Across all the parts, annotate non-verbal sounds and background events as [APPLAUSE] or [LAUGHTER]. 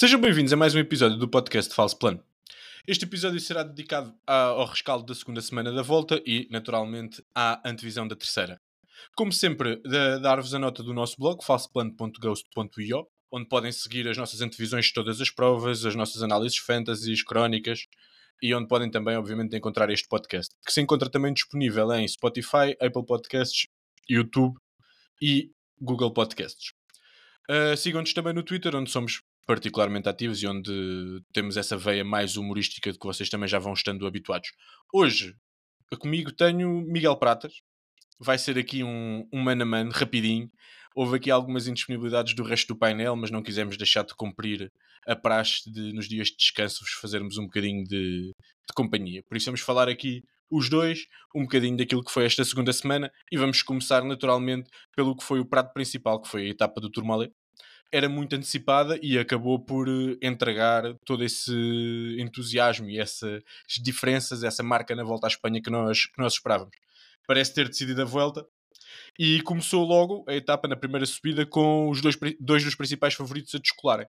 Sejam bem-vindos a mais um episódio do podcast Falso Plano. Este episódio será dedicado ao rescaldo da segunda semana da volta e, naturalmente, à antevisão da terceira. Como sempre, dar-vos a nota do nosso blog, falsoplano.ghost.io, onde podem seguir as nossas antevisões de todas as provas, as nossas análises fantasies, crónicas e onde podem também, obviamente, encontrar este podcast, que se encontra também disponível em Spotify, Apple Podcasts, YouTube e Google Podcasts. Uh, Sigam-nos também no Twitter, onde somos particularmente ativos e onde temos essa veia mais humorística de que vocês também já vão estando habituados. Hoje, comigo tenho Miguel Pratas. Vai ser aqui um, um man a man, rapidinho. Houve aqui algumas indisponibilidades do resto do painel, mas não quisemos deixar de cumprir a praxe de, nos dias de descanso, vos fazermos um bocadinho de, de companhia. Por isso vamos falar aqui os dois, um bocadinho daquilo que foi esta segunda semana e vamos começar naturalmente pelo que foi o prato principal, que foi a etapa do Tourmalet era muito antecipada e acabou por eh, entregar todo esse entusiasmo e essas diferenças, essa marca na volta à Espanha que nós, que nós esperávamos. Parece ter decidido a volta e começou logo a etapa na primeira subida com os dois, dois dos principais favoritos a descolarem.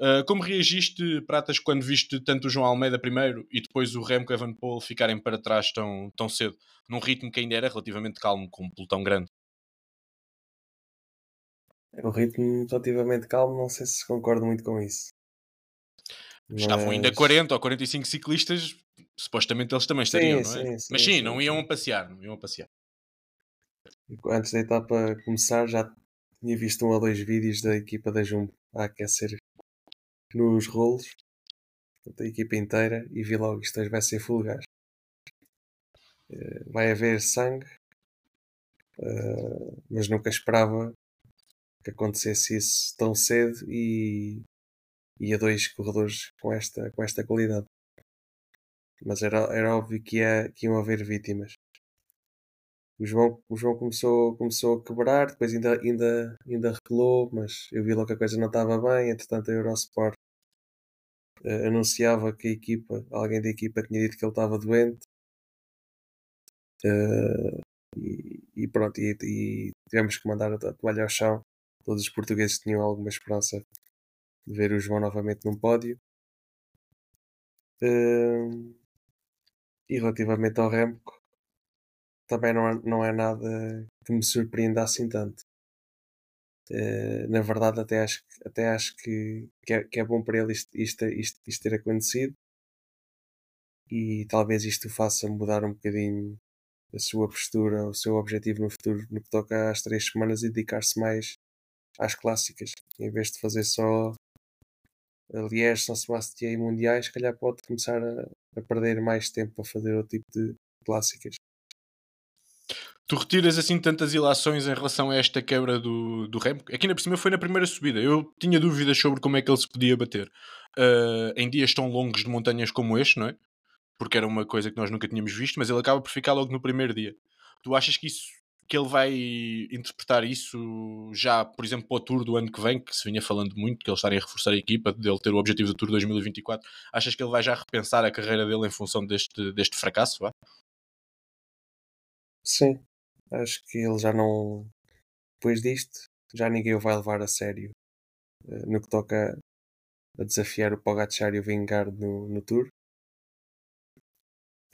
Uh, como reagiste, Pratas, quando viste tanto o João Almeida primeiro e depois o Remco Evenepoel ficarem para trás tão, tão cedo, num ritmo que ainda era relativamente calmo, com um pelotão grande? É um ritmo relativamente calmo, não sei se concordo muito com isso. Estavam ainda 40 ou 45 ciclistas, supostamente eles também estariam, sim, não é? Sim, sim, Mas sim, não iam a passear, não iam a passear. Antes da etapa começar, já tinha visto um ou dois vídeos da equipa da Jumbo a aquecer nos rolos, da equipa inteira, e vi logo isto hoje vai ser full gás. Eh, vai haver sangue, eh, mas nunca esperava que acontecesse isso tão cedo e, e a dois corredores com esta, com esta qualidade. Mas era, era óbvio que, ia, que iam haver vítimas. O João, o João começou, começou a quebrar, depois ainda, ainda, ainda reculou, mas eu vi logo que a coisa não estava bem. Entretanto, a Eurosport uh, anunciava que a equipa, alguém da equipa tinha dito que ele estava doente. Uh, e, e, pronto, e, e, tivemos que mandar a toalha ao chão todos os portugueses tinham alguma esperança de ver o João novamente num pódio. Uh, e relativamente ao Remco, também não é, não é nada que me surpreenda assim tanto. Uh, na verdade, até acho, até acho que, que, é, que é bom para ele isto, isto, isto, isto ter acontecido e talvez isto faça mudar um bocadinho a sua postura, o seu objetivo no futuro no que toca às três semanas e dedicar-se mais às clássicas, em vez de fazer só Liège, São Sebastião e Mundiais, se calhar pode começar a, a, perder mais tempo a fazer outro tipo de clássicas. Tu retiras assim tantas ilações em relação a esta quebra do, do Remo? Aqui na cima foi na primeira subida. Eu tinha dúvidas sobre como é que ele se podia bater uh, em dias tão longos de montanhas como este, não é? Porque era uma coisa que nós nunca tínhamos visto, mas ele acaba por ficar logo no primeiro dia. Tu achas que isso que ele vai interpretar isso já, por exemplo, para o Tour do ano que vem, que se vinha falando muito, que eles estarem a reforçar a equipa, dele ter o objetivo do Tour 2024. Achas que ele vai já repensar a carreira dele em função deste, deste fracasso? Vá? Sim, acho que ele já não. Depois disto, já ninguém o vai levar a sério eh, no que toca a desafiar o Pogacar e o Vingard no, no Tour.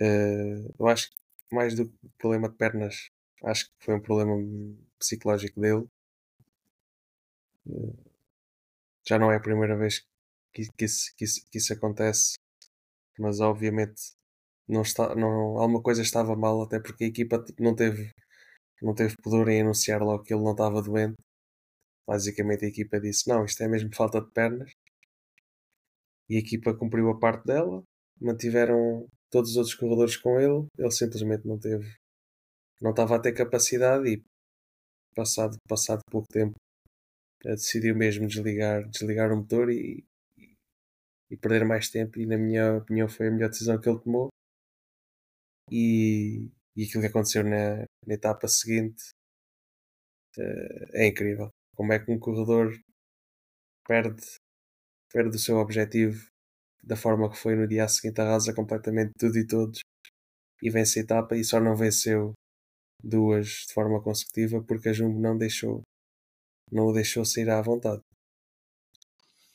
Uh, eu acho que mais do que problema de pernas Acho que foi um problema psicológico dele. Já não é a primeira vez que, que, isso, que, isso, que isso acontece, mas obviamente não está, não, alguma coisa estava mal, até porque a equipa tipo, não teve, não teve pudor em anunciar logo que ele não estava doente. Basicamente a equipa disse: Não, isto é mesmo falta de pernas. E a equipa cumpriu a parte dela, mantiveram todos os outros corredores com ele, ele simplesmente não teve não estava a ter capacidade e passado, passado pouco tempo eh, decidiu mesmo desligar, desligar o motor e, e, perder mais tempo. E na minha opinião foi a melhor decisão que ele tomou. E, e aquilo que aconteceu na, na etapa seguinte uh, é incrível. Como é que um corredor perde perde o seu objetivo da forma que foi no dia seguinte arrasa completamente tudo e todos e vence a etapa e só não venceu duas de forma consecutiva porque a Jumbo não deixou não o deixou sair à vontade.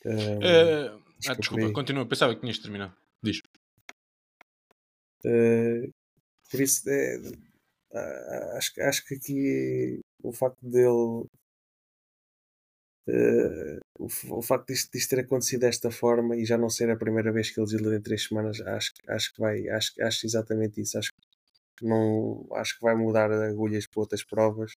Um, acho ah, desculpa, continua. Pensava que tinhas terminado. Diz. Uh, por isso, é, ah, acho, que- acho que aqui o facto dele. uh, o, o facto disto, disto ter acontecido desta forma e já não ser a primeira vez que ele desistiu em três semanas, acho, acho que vai. Acho, acho exatamente isso. Acho que, não, acho que vai mudar agulhas para outras provas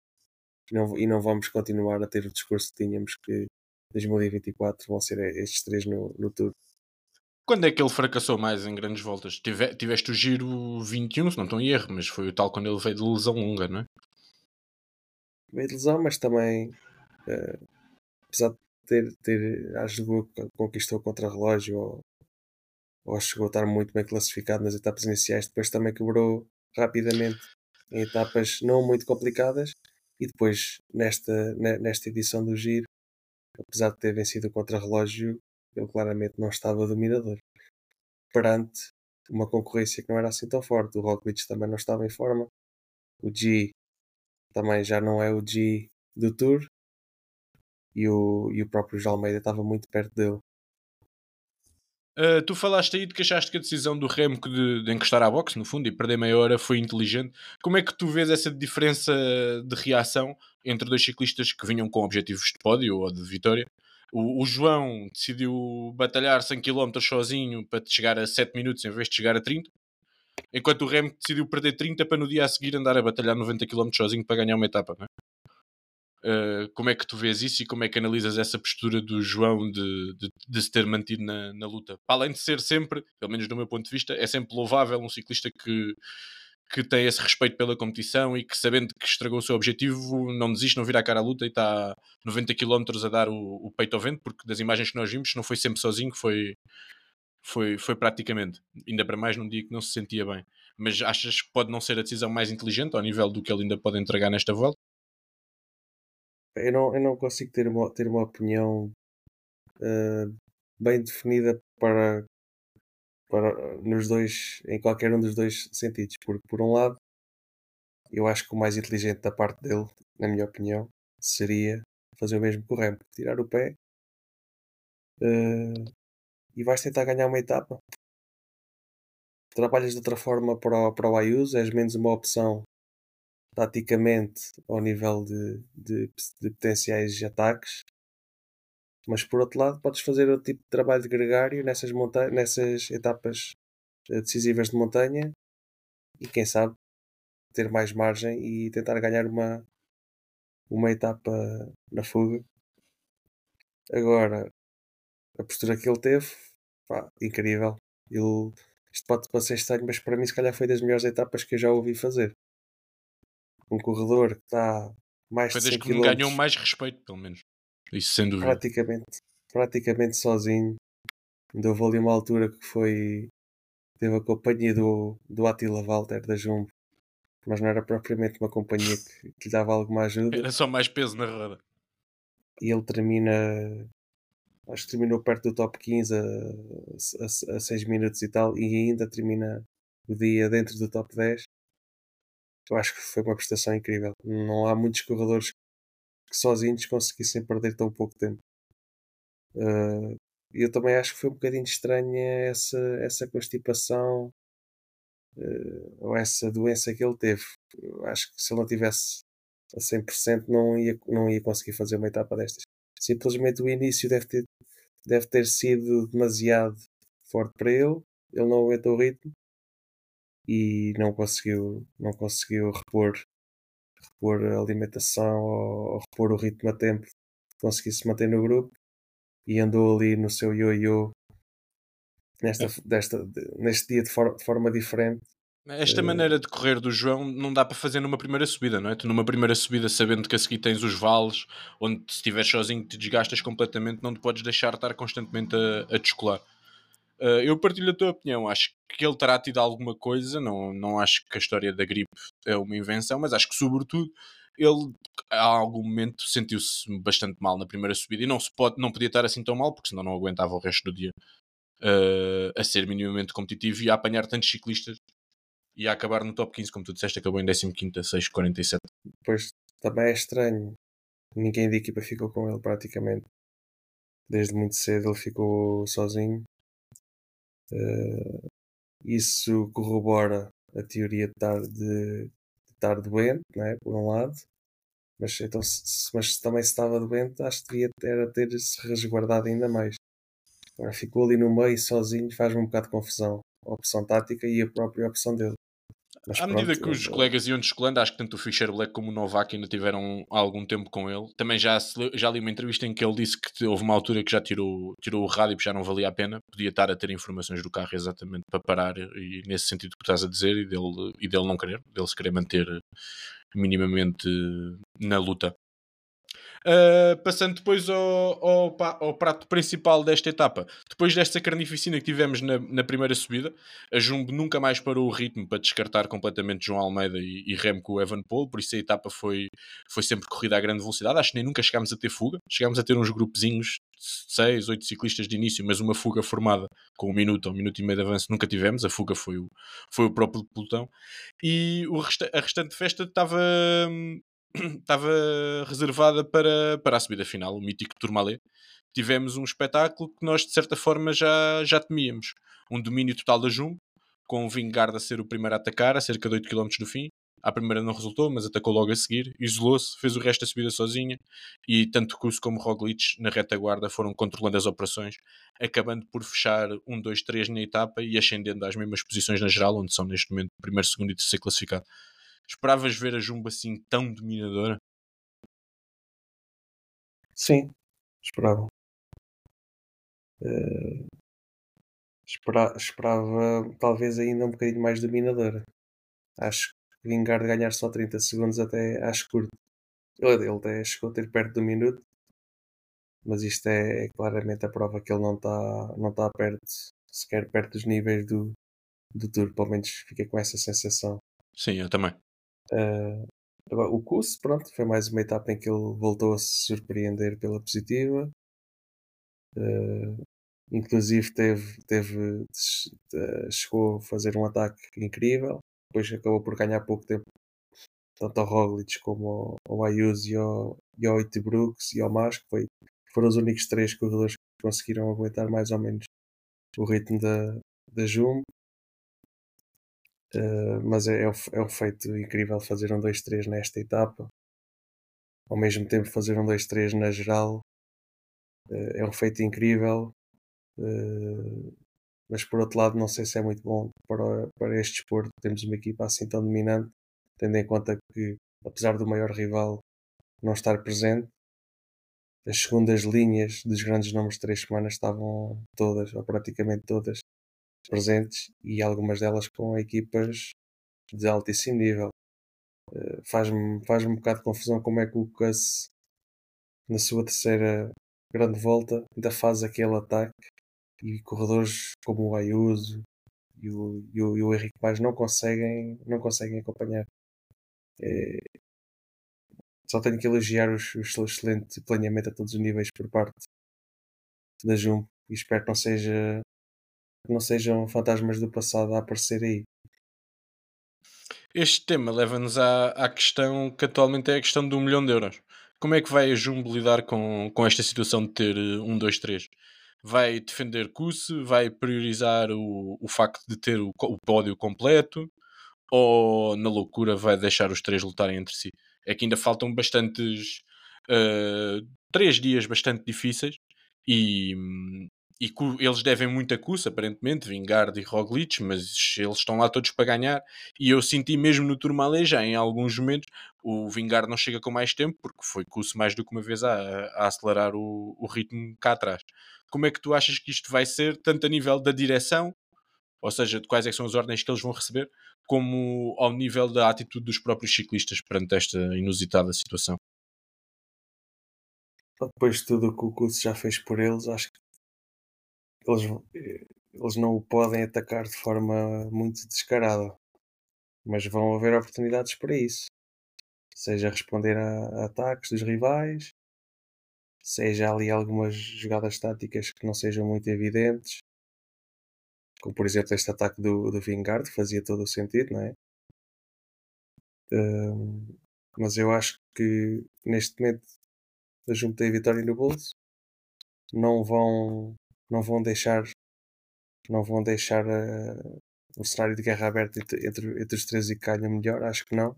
e não, e não vamos continuar a ter o discurso que tínhamos que 2024 vão ser estes três no, no Tour. Quando é que ele fracassou mais em grandes voltas? Tive- tiveste o giro 21, se não estou em erro, mas foi o tal quando ele veio de lesão longa, não é? Veio de lesão, mas também, eh, apesar de ter, ter ajudou, conquistou contra relógio ou, ou chegou a estar muito bem classificado nas etapas iniciais, depois também quebrou rapidamente em etapas não muito complicadas e depois nesta, ne- nesta edição do Giro, apesar de ter vencido contra relógio, ele claramente não estava dominador perante uma concorrência que não era assim tão forte. O Roglic também não estava em forma. O G também já não é o G do Tour. E o, e o próprio João Almeida estava muito perto dele. Uh, tu falaste aí de que achaste que a decisão do Remco de, de encostar à boxe, no fundo, e perder meia hora foi inteligente. Como é que tu vês essa diferença de reação entre dois ciclistas que vinham com objetivos de pódio ou de vitória? O, o João decidiu batalhar 100 km sozinho para chegar a 7 minutos em vez de chegar a 30, enquanto o Remco decidiu perder 30 para no dia a seguir andar a batalhar 90 km sozinho para ganhar uma etapa. Não é? Uh, como é que tu vês isso e como é que analisas essa postura do João de, de, de se ter mantido na, na, luta? Além de ser sempre, pelo menos do meu ponto de vista, é sempre louvável um ciclista que, que tem esse respeito pela competição e que, sabendo que estragou o seu objetivo, não desiste, não vira a cara à luta e está 90 km a dar o, o peito ao vento, porque das imagens que nós vimos, não foi sempre sozinho, foi, foi, foi praticamente. Ainda para mais num dia que não se sentia bem. Mas achas que pode não ser a decisão mais inteligente ao nível do que ele ainda pode entregar nesta volta? Eu não, eu não consigo ter uma, ter uma opinião uh, bem definida para, para nos dois, em qualquer um dos dois sentidos. Porque, por um lado, eu acho que o mais inteligente da parte dele, na minha opinião, seria fazer o mesmo que o tirar o pé uh, e vais tentar ganhar uma etapa. Trabalhas de outra forma para o, para o Ayuso, és menos uma opção taticamente ao nível de, de, de, potenciais ataques. Mas por outro lado, podes fazer outro tipo de trabalho de gregário nessas, nessas etapas eh, decisivas de montanha e quem sabe ter mais margem e tentar ganhar uma, uma etapa na fuga. Agora, a postura que ele teve, pá, incrível. Ele, isto pode parecer estranho, mas para mim, se calhar, foi das melhores etapas que eu já ouvi fazer um corredor que está mais Foi de 100 desde que me ganhou mais respeito, pelo menos. Isso sem dúvida. Praticamente, praticamente sozinho. Ainda houve ali uma altura que foi. Teve a companhia do, do Attila Walter da Jumbo, mas não era propriamente uma companhia que, que lhe dava alguma ajuda. Era só mais peso na roda. E ele termina. Acho que terminou perto do top 15 a, a, a 6 minutos e tal, e ainda termina o dia dentro do top 10 eu acho que foi uma prestação incrível. Não há muitos corredores que sozinhos conseguissem perder tão pouco tempo. Uh, eu também acho que foi um bocadinho estranha essa, essa constipação uh, ou essa doença que ele teve. Eu acho que se ele não tivesse a 100% não ia, não ia conseguir fazer uma etapa destas. Simplesmente o início deve ter, deve ter sido demasiado forte para ele. Ele não aguentou o ritmo e não conseguiu, não conseguiu repor, repor a alimentação ou, ou repor o ritmo a tempo, conseguiu se manter no grupo e andou ali no seu ioiô nesta, desta, neste dia de, for, de forma diferente. Esta maneira de correr do João não dá para fazer numa primeira subida, não é? Tu numa primeira subida, sabendo que a seguir tens os vales, onde se estiveres sozinho te desgastas completamente, não te podes deixar estar constantemente a, a descolar. Uh, eu partilho a tua opinião. Acho que ele terá tido alguma coisa. Não, não acho que a história da gripe é uma invenção, mas acho que, sobretudo, ele a algum momento sentiu-se bastante mal na primeira subida e não, se pode, não podia estar assim tão mal, porque senão não aguentava o resto do dia uh, a ser minimamente competitivo e a apanhar tantos ciclistas e a acabar no top 15, como tu disseste, acabou em 15 a 6,47. Pois também é estranho. Ninguém da equipa ficou com ele praticamente. desde muito cedo ele ficou sozinho. Uh, isso corrobora a teoria de estar, de, de estar doente, né, por um lado, mas, então, se, mas também se estava doente, acho que devia ter, ter se resguardado ainda mais. Agora ficou ali no meio sozinho, faz-me um bocado de confusão. A opção tática e a própria opção dele. Mas à medida que os colegas iam descolando, acho que tanto o Fischer Black como o Novak ainda tiveram algum tempo com ele. Também já, já li uma entrevista em que ele disse que houve uma altura que já tirou, tirou o rádio porque já não valia a pena. Podia estar a ter informações do carro exatamente para parar, e nesse sentido que estás a dizer, e dele, e dele não querer, dele se querer manter minimamente na luta. Uh, passando depois ao, ao, ao, prato principal desta etapa, depois desta carnificina que tivemos na, na, primeira subida, a Jumbo nunca mais parou o ritmo para descartar completamente João Almeida e, e Remo com o Evan Paul, por isso a etapa foi, foi sempre corrida a grande velocidade. Acho que nem nunca chegámos a ter fuga, chegámos a ter uns grupozinhos, 6, 8 ciclistas de início, mas uma fuga formada com um minuto ou um minuto e meio de avanço nunca tivemos. A fuga foi o, foi o próprio pelotão e o resta, a restante festa estava hum, [CLEARS THROAT] estava reservada para, para a subida final, o mítico Tourmalet. Tivemos um espetáculo que nós, de certa forma, já, já temíamos. Um domínio total da Jumbo, com o Vingard a ser o primeiro a atacar, a cerca de 8 km do fim. A primeira não resultou, mas atacou logo a seguir, isolou-se, fez o resto da subida sozinha e tanto Kuss como Roglic na retaguarda foram controlando as operações, acabando por fechar 1, 2, 3 na etapa e ascendendo às mesmas posições na geral, onde são neste momento primeiro, segundo e terceiro classificado. Esperavas ver a Jumbo assim tão dominadora? Sim, esperava. Uh, espera, esperava talvez ainda um bocadinho mais dominadora. Acho que vingar de ganhar só 30 segundos até acho curto. Ele, até chegou a ter perto do minuto, mas isto é, é claramente a prova que ele não está não tá perto, sequer perto dos níveis do, do Tour, pelo menos fiquei com essa sensação. Sim, eu também. Uh, o curso, pronto, foi mais uma etapa em que ele voltou a se surpreender pela positiva. Uh, inclusive teve, teve uh, chegou a fazer um ataque incrível. Depois acabou por ganhar pouco tempo tanto ao Roglic como ao, ao Ayuso e ao, e ao Brooks e ao Mas, que foi, foram os únicos três corredores que conseguiram aguentar mais ou menos o ritmo da, da Jumbo. Uh, mas é, é, é um feito incrível fazer um 2-3 nesta etapa. Ao mesmo tempo fazer um 2-3 na geral uh, é um feito incrível. Uh, mas por outro lado não sei se é muito bom para, para este desporto temos uma equipa assim tão dominante, tendo em conta que apesar do maior rival não estar presente, as segundas linhas dos grandes nomes de três semanas estavam todas, ou praticamente todas, presentes e algumas delas com equipas de altíssimo nível. Uh, Faz-me faz um bocado de confusão como é que o Cuss, na sua terceira grande volta, ainda faz aquele ataque e corredores como o Ayuso e o, e o, e o Henrique Paz não conseguem, não conseguem acompanhar. É, só tenho que elogiar o, o excelente planeamento a todos os níveis por parte da Jumbo e espero que não seja que não sejam fantasmas do passado a aparecer aí. Este tema leva-nos à, à questão que atualmente é a questão do um milhão de euros. Como é que vai a Jumbo lidar com, com esta situação de ter eh, um, dois, três? Vai defender Kusse? Vai priorizar o, o facto de ter o, o pódio completo? Ou na loucura vai deixar os três lutarem entre si? É que ainda faltam bastantes. Uh, três dias bastante difíceis e, e eles devem muito a Kuss, aparentemente, Vingard e Roglic, mas eles estão lá todos para ganhar. E eu senti mesmo no Tourmalet já em alguns momentos o Vingard não chega com mais tempo, porque foi Kuss mais do que uma vez a, a acelerar o, o, ritmo cá atrás. Como é que tu achas que isto vai ser, tanto a nível da direção, ou seja, de quais é são as ordens que eles vão receber, como ao nível da atitude dos próprios ciclistas perante esta inusitada situação? Depois de tudo o que o Kuss já fez por eles, acho que eles, eles não o podem atacar de forma muito descarada, mas vão haver oportunidades para isso. Seja responder a, a ataques dos rivais, seja ali algumas jogadas táticas que não sejam muito evidentes, como por exemplo este ataque do, do Vingard, fazia todo o sentido, não é? Um, mas eu acho que neste momento a Jumbo tem a vitória no bolso não vão não vão deixar não vão deixar uh, o cenário de guerra aberto entre, entre, entre os três e ganha melhor, acho que não.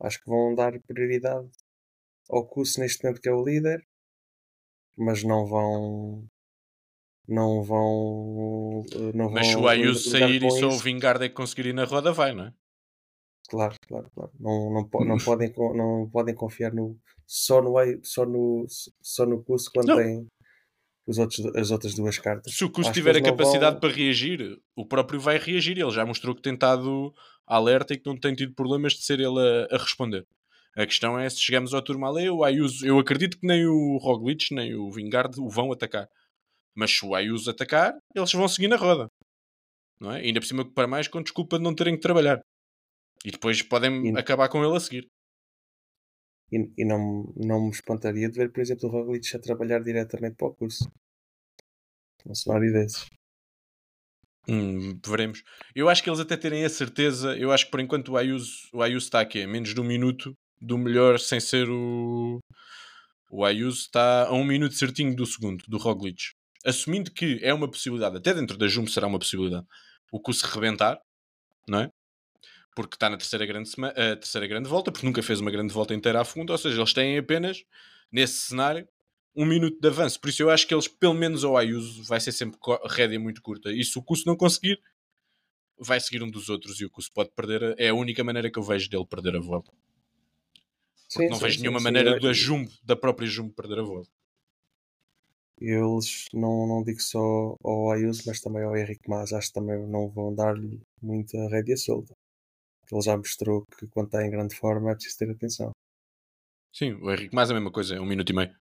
Acho que vão dar prioridade ao curso neste momento que é o líder, mas não vão não vão não mas se o Ayuso sair e só o Vingard é que conseguir ir na roda vai, não é? Claro, claro, claro. Não, não, não, podem, não podem confiar no, só, no, só, no, só no curso quando não. tem os outros, as outras duas cartas. Se o curso tiver a capacidade vão... para reagir, o próprio vai reagir. Ele já mostrou que tem estado alerta e que não tem tido problemas de ser ele a, a responder. A questão é se chegamos ao turma ali, o Ayuso, eu acredito que nem o Roglic nem o Vingard o vão atacar. Mas se o Ayuso atacar, eles vão seguir na roda. Não é? Ainda por cima, para mais, com desculpa de não terem que trabalhar. E depois podem e, acabar com ele a seguir. E, e, não, não me espantaria de ver, por exemplo, o Roglic a trabalhar diretamente para o curso. Um cenário desses. Hum, veremos. Eu acho que eles até terem a certeza. Eu acho que por enquanto o Ayuso, o Ayuso está aqui a menos de um minuto do melhor sem ser o. O Ayuso está a um minuto certinho do segundo, do Roglic. Assumindo que é uma possibilidade, até dentro da Jumbo será uma possibilidade, o curso rebentar, não é? Porque está na terceira grande, sema, terceira grande volta, porque nunca fez uma grande volta inteira a fundo, ou seja, eles têm apenas, nesse cenário, um minuto de avanço. Por isso eu acho que eles, pelo menos ao Ayuso, vai ser sempre rédea muito curta. E se o Cusso não conseguir, vai seguir um dos outros e o Cusso pode perder. É a única maneira que eu vejo dele perder a volta. Sim, não sim, vejo sim, nenhuma maneira da Jumbo, da própria Jumbo, perder a volta. Eles não, não digo só ao Ayuso, mas também ao Henrique Mas, acho que também não vão dar-lhe muita rédea solta ele já mostrou que quando está em grande forma é preciso ter atenção. Sim, o Henrique mais a mesma coisa, é um minuto e meio.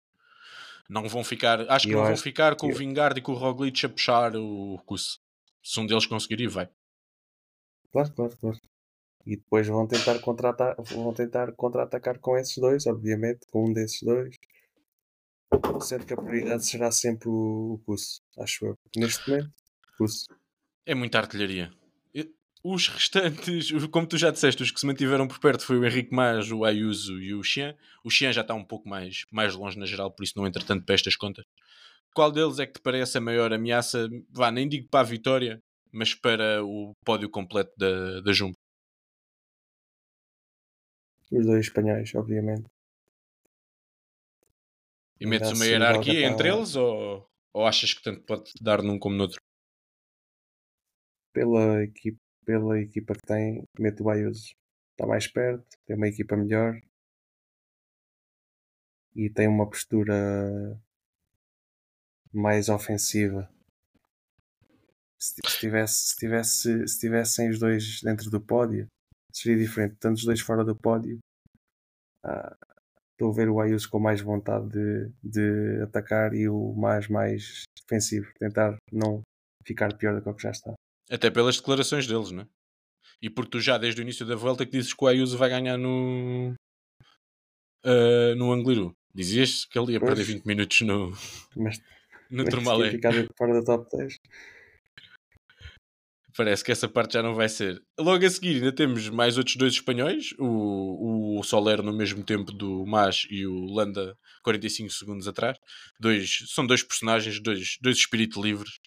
Não vão ficar, acho que não vão ficar com eu... o Vingard e com o Roglic a puxar o curso. Se um deles conseguir, vai. Claro, claro, claro. E depois vão tentar contra-atacar vão tentar contra-atacar com esses dois, obviamente, com um desses dois. Sendo que a prioridade será sempre o curso, acho eu. Neste momento. É muita artilharia. Os restantes, como tu já disseste, os que se mantiveram por perto foi o Henrique Mas, o Ayuso e o Xian. O Xian já está um pouco mais, mais longe na geral, por isso não entra tanto para estas contas. Qual deles é que te parece a maior ameaça? Vá, nem digo para a vitória, mas para o pódio completo da, da Jumbo. Os dois espanhóis, obviamente. E metes uma hierarquia entre eles ou, ou achas que tanto pode dar num como no outro? Pela equipe pela equipa que tem, mete o Ayuso. Está mais perto, tem uma equipa melhor e tem uma postura mais ofensiva. Se, se, tivesse, se, tivesse, se tivessem os dois dentro do pódio, seria diferente. Tanto os dois fora do pódio, ah, estou a ver o Ayuso com mais vontade de, de atacar e o mais mais defensivo, tentar não ficar pior do que já está. Até pelas declarações deles, não é? E porque tu já desde o início da volta que dizes que o Ayuso vai ganhar no, uh, no Angliru. Dizias que ele ia pois, perder 20 minutos no, mas, [LAUGHS] no Turmalé. ficar fora da top 10. Parece que essa parte já não vai ser. Logo a seguir ainda temos mais outros dois espanhóis, o, o Soler no mesmo tempo do Mas e o Landa 45 segundos atrás. Dois, são dois personagens, dois, dois espíritos livres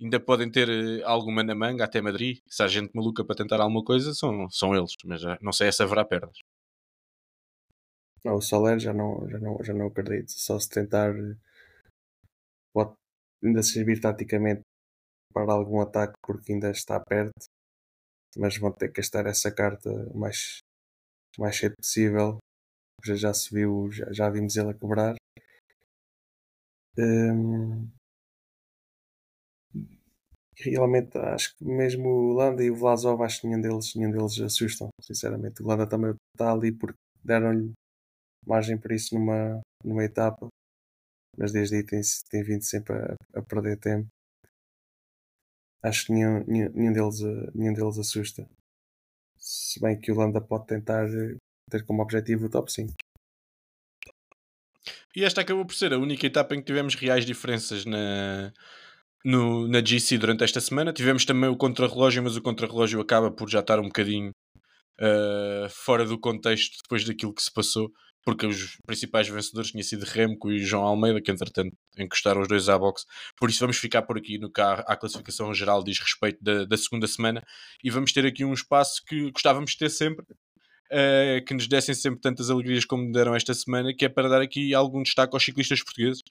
ainda podem ter eh, alguma na manga até Madrid. Se há gente maluca para tentar alguma coisa, são, são eles, mas já, não sei se haverá perdas. Não, o Soler já não, já, não, já não acredito. Só se tentar pode ainda servir taticamente para algum ataque porque ainda está perto, mas vão ter que gastar essa carta o mais, mais cedo possível. Já, já se viu, já, já vimos ele a quebrar. Um, realmente acho que mesmo o Landa e o Vlasov acho que nenhum deles, nenhum deles assustam, sinceramente. O Landa também está ali porque deram-lhe margem para isso numa, numa etapa, mas desde aí tem, tem vindo sempre a, a perder tempo. Acho que nenhum, nenhum, nenhum, deles, nenhum deles assusta. Se bem que o Landa pode tentar ter como objetivo o top 5. E esta acabou por ser a única etapa em que tivemos reais diferenças na, no, na GC durante esta semana. Tivemos também o contrarrelógio, mas o contrarrelógio acaba por já estar um bocadinho uh, fora do contexto depois daquilo que se passou. porque os principais vencedores tinham sido Remco e João Almeida, que entretanto encostaram os dois à boxe. Por isso vamos ficar por aqui no que a classificação geral diz respeito da, da segunda semana e vamos ter aqui um espaço que gostávamos de ter sempre, uh, que nos dessem sempre tantas alegrias como deram esta semana, que é para dar aqui algum destaque aos ciclistas portugueses.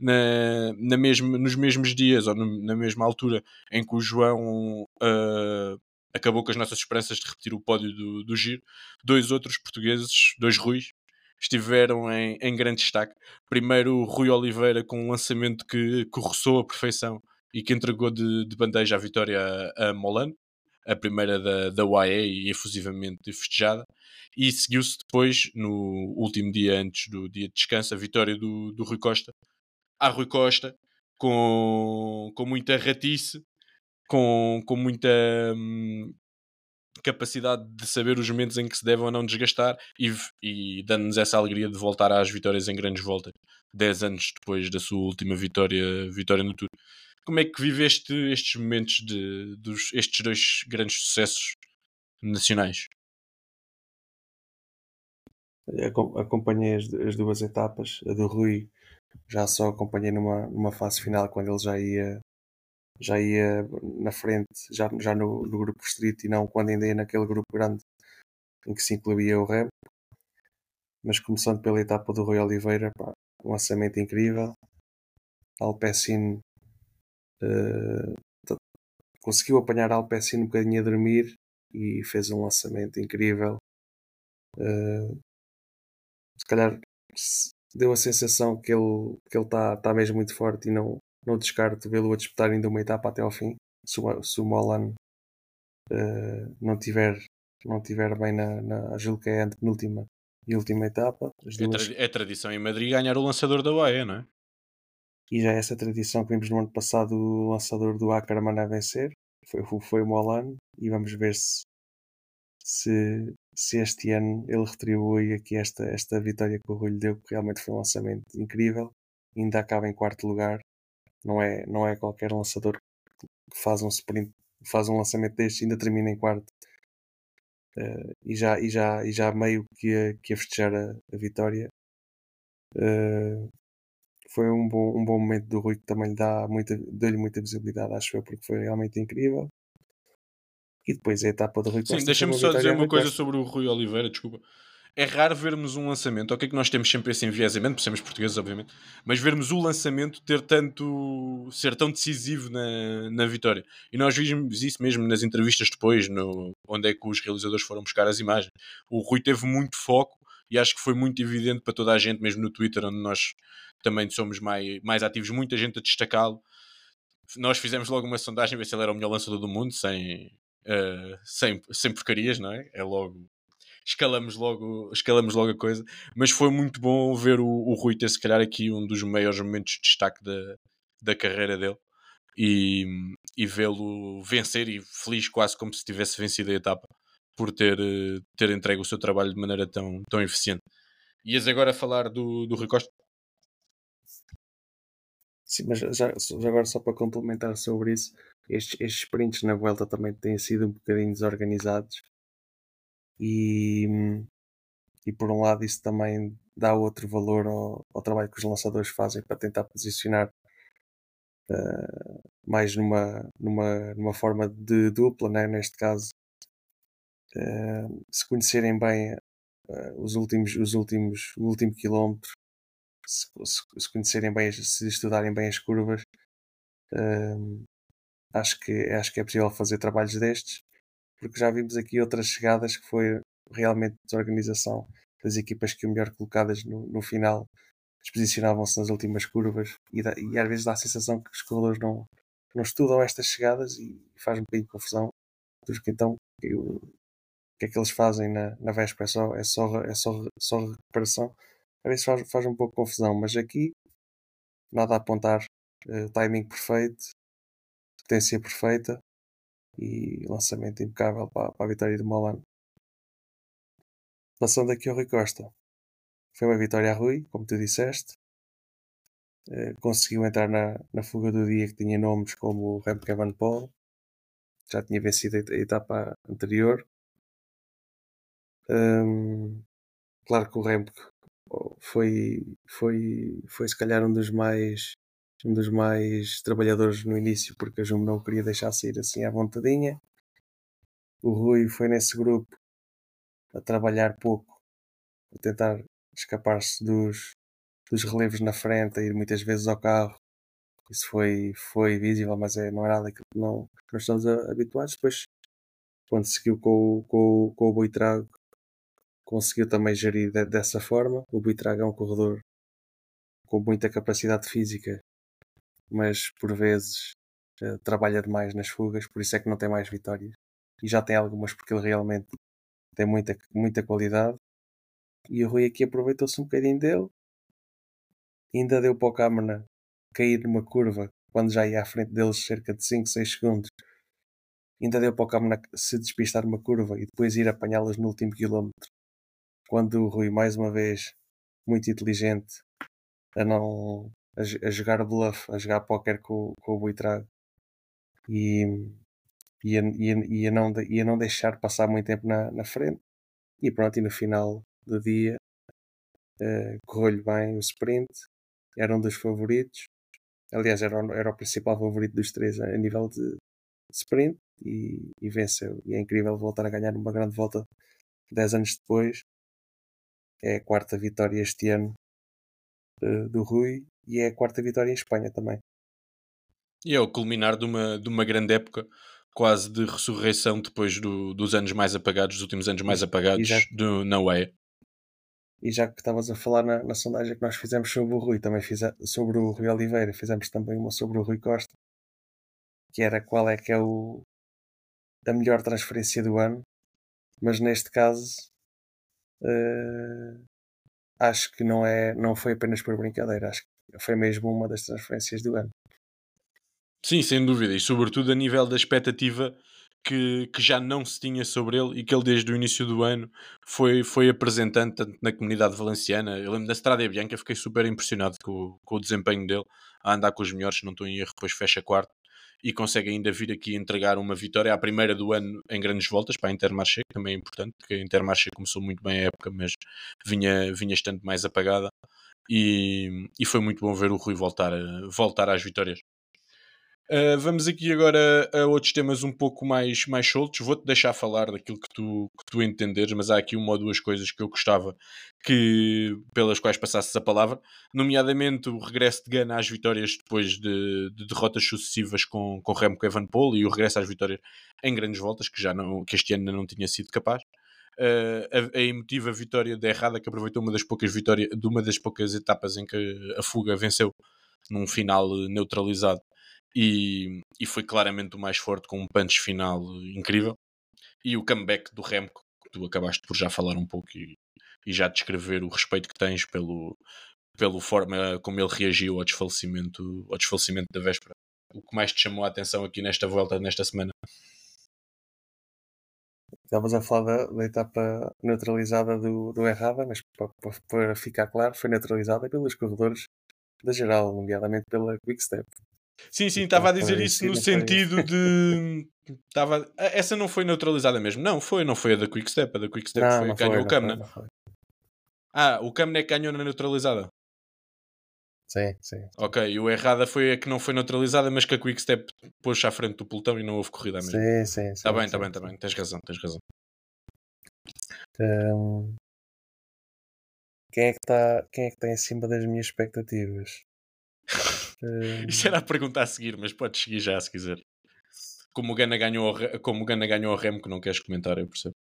Na, na mesmo, nos mesmos dias ou no, na mesma altura em que o João uh, acabou com as nossas esperanças de repetir o pódio do, do Giro, dois outros portugueses, dois Ruiz, estiveram em, em grande destaque. Primeiro o Rui Oliveira com um lançamento que, roçou a perfeição e que entregou de, de bandeja a vitória a, a Molano, a primeira da, da UAE e efusivamente festejada. E seguiu-se depois, no último dia antes do dia de descanso, a vitória do, do Rui Costa. A Rui Costa, com, com muita ratice, com, com muita hum, capacidade de saber os momentos em que se deve ou não desgastar e, e dando-nos essa alegria de voltar às vitórias em grandes voltas, 10 anos depois da sua última vitória, vitória no Tour. Como é que viveste estes momentos de dos, estes dois grandes sucessos nacionais? Acompanhei as, as duas etapas, a do Rui já só acompanhei numa, numa fase final quando ele já ia já ia na frente, já, já no, no grupo restrito e não quando ainda ia naquele grupo grande em que se incluía o Rem. Mas começando pela etapa do Rui Oliveira, pá, um lançamento incrível. Alpecin uh, conseguiu apanhar Alpecin um bocadinho a dormir e fez um lançamento incrível. Uh, se calhar deu a sensação que ele que ele está tá mesmo muito forte e não não descarto vê-lo a disputar ainda uma etapa até ao fim. Se o, se o Molan uh, não tiver não tiver bem na, na julgo que é a penúltima e última etapa. É, duas... tra é, tradição em Madrid ganhar o lançador da UAE, não é? E já essa tradição que vimos no ano passado o lançador do Ackermann a vencer, foi, foi o Molan, e vamos ver se, se, se este ano ele retribui aqui esta, esta vitória que o Rui lhe deu, que realmente foi um lançamento incrível, ainda acaba em quarto lugar, não é, não é qualquer lançador que faz um sprint, faz um lançamento deste ainda termina em quarto. Uh, e, já, e, já, e já meio que a, que a festejar a, a vitória. Uh, foi um bom, um bom momento do Rui que também lhe dá muita, deu-lhe muita visibilidade, acho eu, porque foi realmente incrível. E depois a etapa do Rui Costa. Sim, deixa-me só dizer uma coisa sobre o Rui Oliveira, desculpa é raro vermos um lançamento, ok que nós temos sempre esse enviesamento, por sermos portugueses, obviamente, mas vermos o lançamento ter tanto, ser tão decisivo na, na vitória. E nós vimos isso mesmo nas entrevistas depois, no, onde é que os realizadores foram buscar as imagens. O Rui teve muito foco e acho que foi muito evidente para toda a gente, mesmo no Twitter, onde nós também somos mais, mais ativos, muita gente a destacá-lo. Nós fizemos logo uma sondagem, ver se ele era o melhor lançador do mundo, sem, uh, sem, sem porcarias, não é? É logo escalamos logo, escalamos logo a coisa. Mas foi muito bom ver o, o Rui ter, se calhar, aqui um dos maiores momentos de destaque da, da carreira dele e, e vê-lo vencer e feliz, quase como se tivesse vencido a etapa por ter, ter entregue o seu trabalho de maneira tão, tão eficiente. Ias agora falar do, do Rui Costa? Sim, mas já, já, agora só para complementar sobre isso, estes, estes sprints na volta também têm sido um bocadinho desorganizados e, e por um lado isso também dá outro valor ao, ao trabalho que os lançadores fazem para tentar posicionar uh, mais numa, numa, numa forma de dupla, né? neste caso se conhecerem bem uh, os últimos os últimos o último quilómetro se, se, conhecerem bem se estudarem bem as curvas acho que acho que é possível fazer trabalhos destes porque já vimos aqui outras chegadas que foi realmente desorganização das equipas que, melhor colocadas no, no final, posicionavam-se nas últimas curvas e, dá, e, às vezes dá a sensação que os corredores não, não estudam estas chegadas e faz um pouquinho de confusão. Porque então, o que é que eles fazem na, na véspera? É só, é só, é só, só recuperação. Às vezes faz, faz um pouco confusão, mas aqui nada a apontar. Uh, timing perfeito, potência perfeita, e lançamento impecável para, para a vitória de Molano. Passando aqui ao Rui Costa. Foi uma vitória a Rui, como tu disseste. Uh, conseguiu entrar na, na fuga do dia que tinha nomes como o Remco Evenepoel. Já tinha vencido a etapa anterior. Um, claro que o Remco foi, foi, foi se calhar um dos mais um dos mais trabalhadores no início, porque a Jumbo não queria deixar sair assim à vontadinha. O Rui foi nesse grupo a trabalhar pouco, a tentar escapar-se dos, dos relevos na frente, a ir muitas vezes ao carro. Isso foi, foi visível, mas é, não era nada que não, nós estamos habituados. Depois, quando seguiu com, com, com o Boitrago, conseguiu também gerir de, dessa forma. O Buitrago é um corredor com muita capacidade física, mas por vezes uh, trabalha demais nas fugas, por isso é que não tem mais vitórias. E já tem algumas porque ele realmente tem muita, muita qualidade. E o Rui aqui aproveitou-se um bocadinho dele. Ainda deu para o Câmara cair numa curva quando já ia à frente deles cerca de 5, 6 segundos. Ainda deu para o Câmara se despistar numa curva e depois ir apanhá-los no último quilómetro quando o Rui, mais uma vez, muito inteligente, a não a, a jogar bluff, a jogar póquer com, com o Buitrago e, e, a, e, e, a não, e a não deixar passar muito tempo na, na frente. E pronto, e no final do dia uh, correu-lhe bem o sprint, era um dos favoritos. Aliás, era, era o principal favorito dos três a, a nível de sprint e, e venceu. E é incrível voltar a ganhar uma grande volta 10 anos depois é a quarta vitória este ano uh, do Rui e é a quarta vitória em Espanha também. E é o culminar de uma, de uma grande época, quase de ressurreição depois do, dos anos mais apagados, dos últimos anos mais apagados já, do, na UEA. E já que estavas a falar na, na, sondagem que nós fizemos sobre o Rui, também fiz sobre o Rui Oliveira, fizemos também uma sobre o Rui Costa, que era qual é que é o, a melhor transferência do ano, mas neste caso Uh, acho que não, é, não foi apenas por brincadeira, acho que foi mesmo uma das transferências do ano. Sim, sem dúvida, e sobretudo a nível da expectativa que, que já não se tinha sobre ele e que ele desde o início do ano foi, foi apresentando tanto na comunidade valenciana. Eu lembro da Estrada Bianca, fiquei super impressionado com, com o desempenho dele a andar com os melhores, não estou em erro, depois fecha quarto e consegue ainda vir aqui entregar uma vitória, a primeira do ano em grandes voltas para a Intermarché, que também é importante, porque a Intermarché começou muito bem a época, mas vinha, vinha estando mais apagada. E, e foi muito bom ver o Rui voltar, voltar às vitórias. Uh, vamos aqui agora a outros temas um pouco mais, mais soltos. Vou-te deixar falar daquilo que tu, que tu entenderes, mas há aqui uma ou duas coisas que eu gostava que, pelas quais passasses a palavra, nomeadamente o regresso de Gana às vitórias depois de, de derrotas sucessivas com, com Remco Evanpol e o regresso às vitórias em grandes voltas, que, já não, que este ano não tinha sido capaz. Uh, a, a, emotiva vitória da Errada, que aproveitou uma das poucas vitórias, de uma das poucas etapas em que a fuga venceu num final neutralizado e, e foi claramente o mais forte com um punch final incrível. E o comeback do Remco, que tu acabaste por já falar um pouco e, e já descrever o respeito que tens pelo, pelo forma como ele reagiu ao desfalecimento, ao desfalecimento da véspera. O que mais te chamou a atenção aqui nesta volta, nesta semana? Estavas a falar da, da, etapa neutralizada do, do Errada, mas para, para, ficar claro, foi neutralizada pelos corredores da geral, nomeadamente pela Quickstep. Sim, sim, estava a dizer isso no sentido de. Tava... Essa não foi neutralizada mesmo. Não, foi, não foi a da Quickstep. A da Quickstep não, foi não ganhou foi, o Camna. Ah, o Camna é que ganhou na neutralizada. Sim, sim, sim. Ok, e o errada foi a que não foi neutralizada, mas que a Quickstep pôs à frente do pelotão e não houve corrida mesmo. Sim, sim, sim. Está bem, está bem, está bem. Tens razão, tens razão. Um... Quem é que está quem é que está em cima das minhas expectativas? Isso era a pergunta a seguir, mas podes seguir já se quiser. Como o Gana ganhou, como o Gana ganhou ao Remo, que não queres comentar, eu percebo.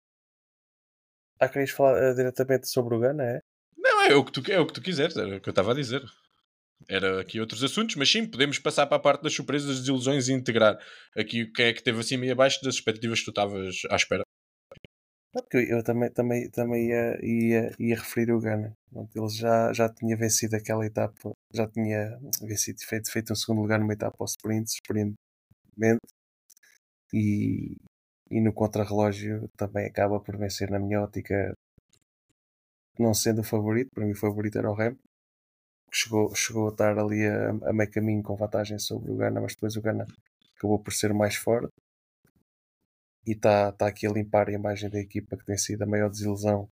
Ah, querias falar uh, diretamente sobre o Gana, é? Não, é o que tu, é o que tu quiseres, era o que eu estava a dizer. Era aqui outros assuntos, mas sim, podemos passar para a parte das surpresas, das desilusões e integrar aqui quem é que teve acima e abaixo das expectativas que tu estavas à espera. Porque eu também, também, também ia, ia, ia referir o Gana. Ele já, já tinha vencido aquela etapa, já tinha vencido, feito, feito um segundo lugar numa etapa ao sprint, surpreendentemente, e, e no contrarrelógio também acaba por vencer na minha ótica, não sendo o favorito, para mim o favorito era o Rem, chegou, chegou a estar ali a, a meio caminho com vantagem sobre o Gana, mas depois o Gana acabou por ser mais forte e está tá aqui a limpar a imagem da equipa que tem sido a maior desilusão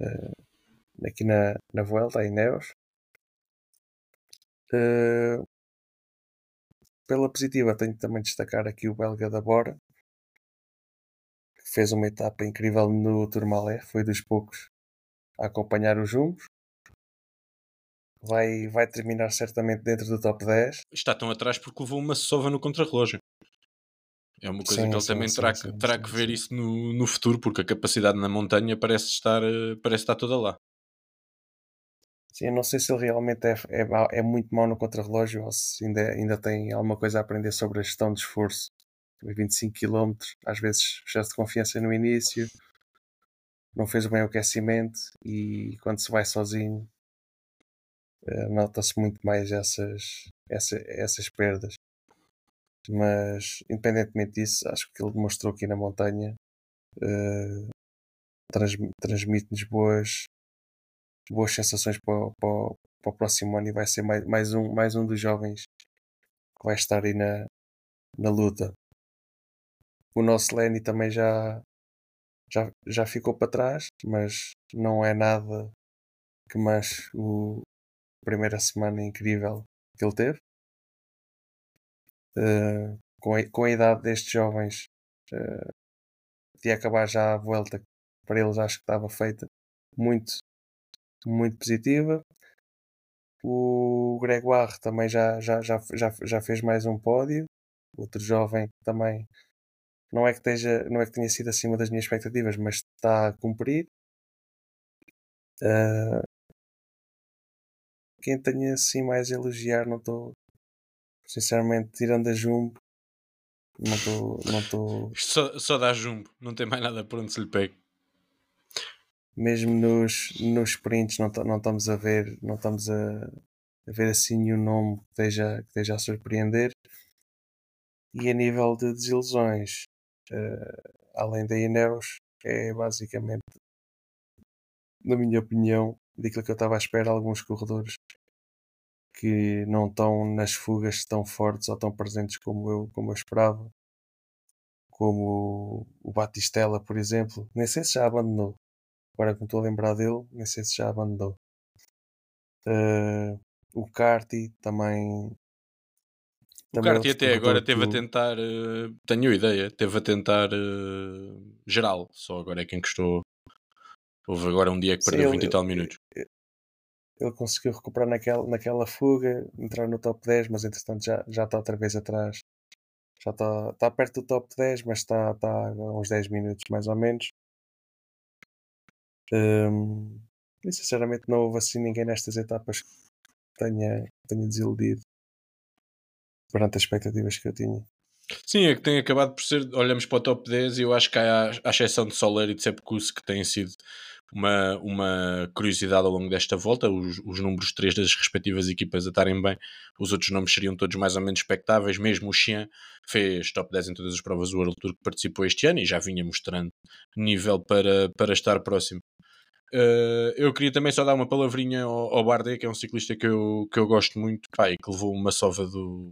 uh, aqui na, na Vuelta, em Neos. Uh, pela positiva, tenho também de destacar aqui o belga da Bora, que fez uma etapa incrível no Tourmalet, foi dos poucos a acompanhar os jumbos. Vai, vai terminar certamente dentro do top 10. Está tão atrás porque levou uma sova no contrarrelógio. É uma coisa sim, que ele sim, também sim, terá, que, terá que ver isso no, no futuro, porque a capacidade na montanha parece estar, eh, parece estar toda lá. Sim, eu não sei se ele realmente é, é, é muito mau no contrarrelógio ou se ainda, ainda tem alguma coisa a aprender sobre a gestão de esforço. 25 km, às vezes excesso de confiança no início, não fez bem o aquecimento e quando se vai sozinho eh, nota-se muito mais essas, essa, essas perdas. Mas, independentemente disso, acho que ele demonstrou aqui na montanha uh, transmite-nos boas, boas sensações para, para, para o próximo ano e vai ser mais, mais, um, mais um dos jovens que vai estar aí na, na luta. O nosso Lenny também já, já, já ficou para trás, mas não é nada que mais o primeira semana incrível que ele teve. Uh, com, a, com a idade destes jovens, uh, de acabar já a volta, para eles acho que estava feita muito, muito positiva. O Gregoire também já, já, já, já, já fez mais um pódio. Outro jovem que também não é que, esteja, não é que tenha sido acima das minhas expectativas, mas está a cumprir. Uh, quem tenha assim mais a elogiar, não estou Sinceramente, tirando a Jumbo, não estou. Não tô... só, só dá Jumbo, não tem mais nada por onde se lhe pegue. Mesmo nos, nos sprints não, não estamos a ver, não estamos a, a ver assim nenhum nome que esteja, que esteja a surpreender. E a nível de desilusões, uh, além da Ineos, é basicamente, na minha opinião, daquilo que eu estava à espera, alguns corredores que não estão nas fugas tão fortes ou tão presentes como eu, como eu esperava. Como o Batistella, por exemplo. Nem sei se já abandonou. Agora que me estou a lembrar dele, nem sei se já abandonou. Uh, o Carti também. O Carti até agora teve a tentar. Uh, tenho ideia, teve a tentar uh, geral. Só agora é quem gostou. Houve agora um dia que perdeu Sim, 20 e tal minutos ele conseguiu recuperar naquela, naquela fuga, entrar no top 10, mas entretanto já, já está outra vez atrás. Já está, está perto do top 10, mas está, está a uns 10 minutos mais ou menos. Um, e sinceramente não houve assim ninguém nestas etapas que tenha, tenha desiludido perante as expectativas que eu tinha. Sim, é que tem acabado por ser. Olhamos para o top 10 e eu acho que há a exceção de Soler e de Sepkus que têm sido uma, uma curiosidade ao longo desta volta, os, os números 3 das respectivas equipas a estarem bem, os outros nomes seriam todos mais ou menos expectáveis, mesmo o Xian fez top 10 em todas as provas do World Tour que participou este ano e já vinha mostrando nível para, para estar próximo. Uh, eu queria também só dar uma palavrinha ao, ao Bardet, que é um ciclista que eu, que eu gosto muito pá, e que levou uma sova do,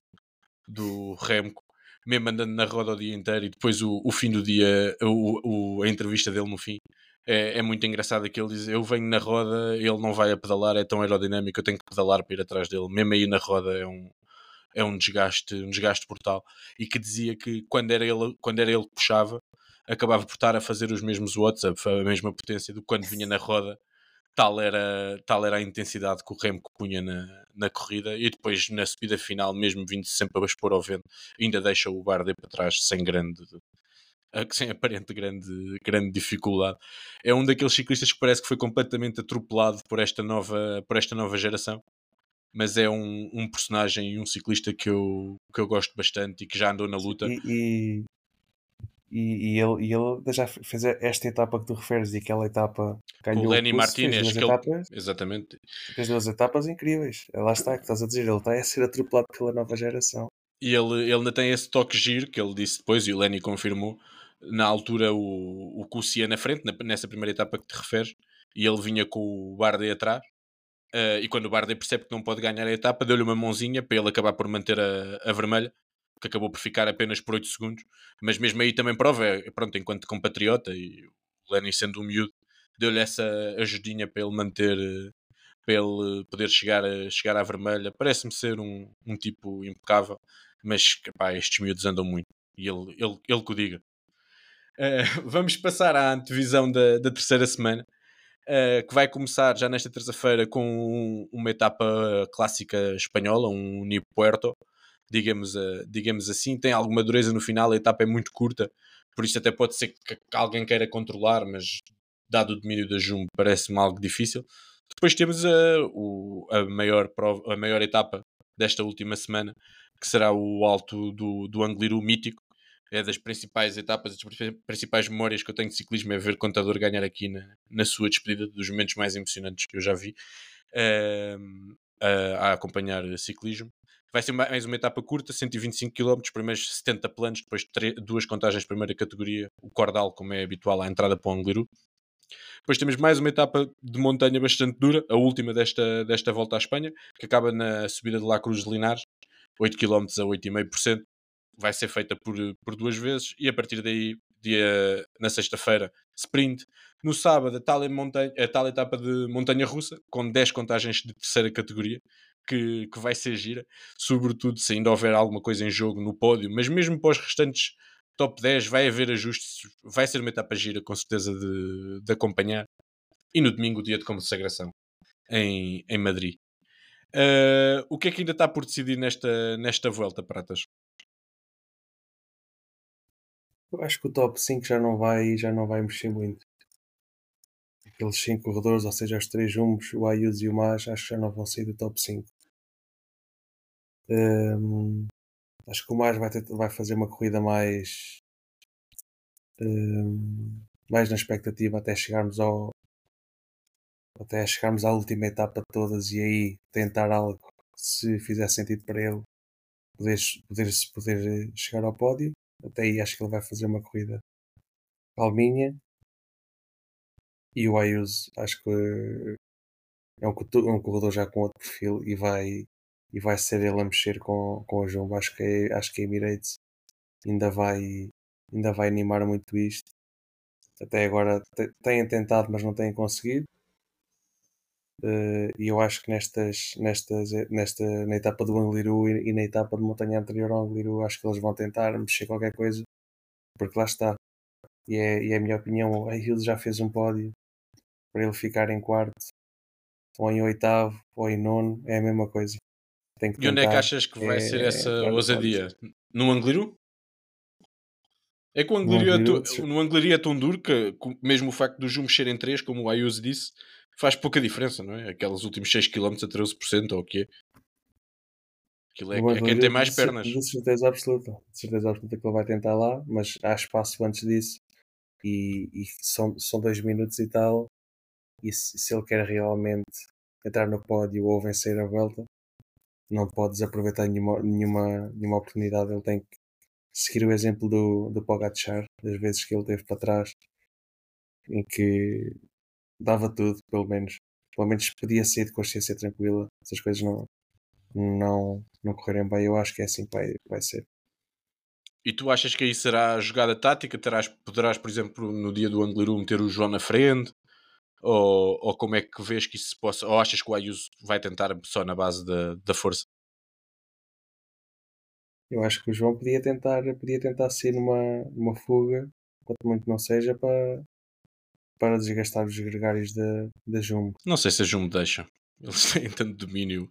do Remco, mesmo andando na roda o dia inteiro e depois o, o fim do dia, o, o, a entrevista dele no fim é, é, muito engraçado ele diz: Eu venho na roda, ele não vai a pedalar, é tão aerodinâmico, eu tenho que pedalar para ir atrás dele. Mesmo aí na roda é um, é um desgaste, um desgaste brutal. E que dizia que quando era ele, quando era ele que puxava, acabava por estar a fazer os mesmos WhatsApp, a mesma potência do que quando vinha na roda. Tal era, tal era a intensidade que o Remco punha na, na corrida e depois na subida final, mesmo vindo sempre a expor ao vento, ainda deixa o Bardet para trás sem grande sem [LAUGHS] aparente grande, grande dificuldade. É um daqueles ciclistas que parece que foi completamente atropelado por esta nova, por esta nova geração. Mas é um, um personagem e um ciclista que eu, que eu gosto bastante e que já andou na luta. E, e, e, e ele, e ele já fez esta etapa que tu referes e aquela etapa ganhou o Lenny Martinez, que etapas, ele... exatamente. Fez duas etapas incríveis. Lá está, que estás a dizer, ele está a ser atropelado pela nova geração. E ele, ele ainda tem esse toque giro que ele disse depois, e o Lenny confirmou, na altura o, o Cussia na frente, nessa primeira etapa que te referes, e ele vinha com o Bardet atrás. Uh, e quando o Bardet percebe que não pode ganhar a etapa, deu-lhe uma mãozinha para ele acabar por manter a, a vermelha, que acabou por ficar apenas por 8 segundos. Mas mesmo aí também prova, é, pronto, enquanto compatriota, e o Lenny sendo um miúdo, deu-lhe essa ajudinha para ele manter, para ele poder chegar, a, chegar à vermelha. Parece-me ser um, um tipo impecável, mas pá, estes miúdos andam muito e ele, ele, ele que o diga. Uh, [LAUGHS] vamos passar à antevisão da, da terceira semana, uh, que vai começar já nesta terça-feira com uma etapa clássica espanhola, um Nipo Puerto, digamos, uh, digamos assim. Tem alguma dureza no final, a etapa é muito curta, por isso até pode ser que alguém queira controlar, mas dado o domínio da Jumbo parece-me algo difícil. Depois temos a, o, a, maior prova, a maior etapa desta última semana, que será o alto do, do Angliru mítico. É das principais etapas, das principais memórias que eu tenho de ciclismo é ver contador ganhar aqui na, na sua despedida, dos momentos mais emocionantes que eu já vi uh, a, a acompanhar ciclismo. Vai ser mais uma etapa curta, 125 km, primeiros 70 planos, depois duas contagens de primeira categoria, o Cordal, como é habitual, à entrada para o Angliru. Depois temos mais uma etapa de montanha bastante dura, a última desta, desta volta à Espanha, que acaba na subida de La Cruz de Linares, 8 km a 8,5%. Vai ser feita por, por duas vezes e a partir daí, dia, na sexta-feira, sprint. No sábado, a tal, montanha, a tal etapa de montanha russa, com 10 contagens de terceira categoria, que, que vai ser gira, sobretudo se ainda houver alguma coisa em jogo no pódio, mas mesmo para os restantes top 10 vai haver ajustes, vai ser uma etapa gira com certeza de, de acompanhar. E no domingo, dia de consagração em, em Madrid. Uh, o que é que ainda está por decidir nesta, nesta volta, Pratas? Acho que o top 5 já não vai, já não vai mexer muito. Aqueles 5 corredores, ou seja, os 3 jumbos, o Ayuso e o Mas, acho que já não vão sair do top 5. Um, acho que o Mas vai, ter, vai fazer uma corrida mais. Um, mais na expectativa até chegarmos ao. até chegarmos à última etapa de todas e aí tentar algo se fizer sentido para ele poder, poder, poder chegar ao pódio. Até aí acho que ele vai fazer uma corrida calminha. E o Ayuso acho que é um, um corredor já com outro perfil e vai e vai ser ele a mexer com, com o Jumbo. Acho que, é, acho que a Emirates ainda vai, ainda vai animar muito isto. Até agora têm tentado, mas não têm conseguido. Uh, e eu acho que nestas, nestas, nesta, na etapa do Angliru e, e, na etapa de montanha anterior ao Angliru, acho que eles vão tentar mexer qualquer coisa, porque lá está. E é, e é a minha opinião, o Hills já fez um pódio para ele ficar em quarto, ou em oitavo, ou em nono, é a mesma coisa. Tem que e onde é que achas que vai é, ser essa é, ousadia? No Angliru? É que o Angliru, é no Angliru é tão duro que mesmo o facto do Ju mexer em 3, como o Ayuso disse, faz pouca diferença, não é? Aqueles últimos 6 km a 13% ou o quê? Aquilo é, é quem tem mais pernas. De certeza absoluta. De certeza absoluta que ele vai tentar lá, mas há espaço antes disso. E, e são, são dois minutos e tal. E se, se ele quer realmente entrar no pódio ou vencer a volta, não pode desaproveitar nenhuma, nenhuma, nenhuma oportunidade. Ele tem que seguir o exemplo do, do Pogacar, das vezes que ele teve para trás, em que dava tudo, pelo menos. Pelo menos podia sair de consciência tranquila, se as coisas não, não, não correrem bem. Eu acho que é assim que vai, vai ser. E tu achas que aí será a jogada tática? Terás, poderás, por exemplo, no dia do Angliru meter o João na frente? Ou, ou como é que vês que isso se possa. Ou achas que o Ayuso vai tentar só na base da, da força? Eu acho que o João podia tentar, podia tentar ser numa, numa fuga, quanto muito não seja, para, para desgastar os gregários da, da Jumbo. Não sei se a Jumbo deixa. Eles [LAUGHS] têm tanto domínio.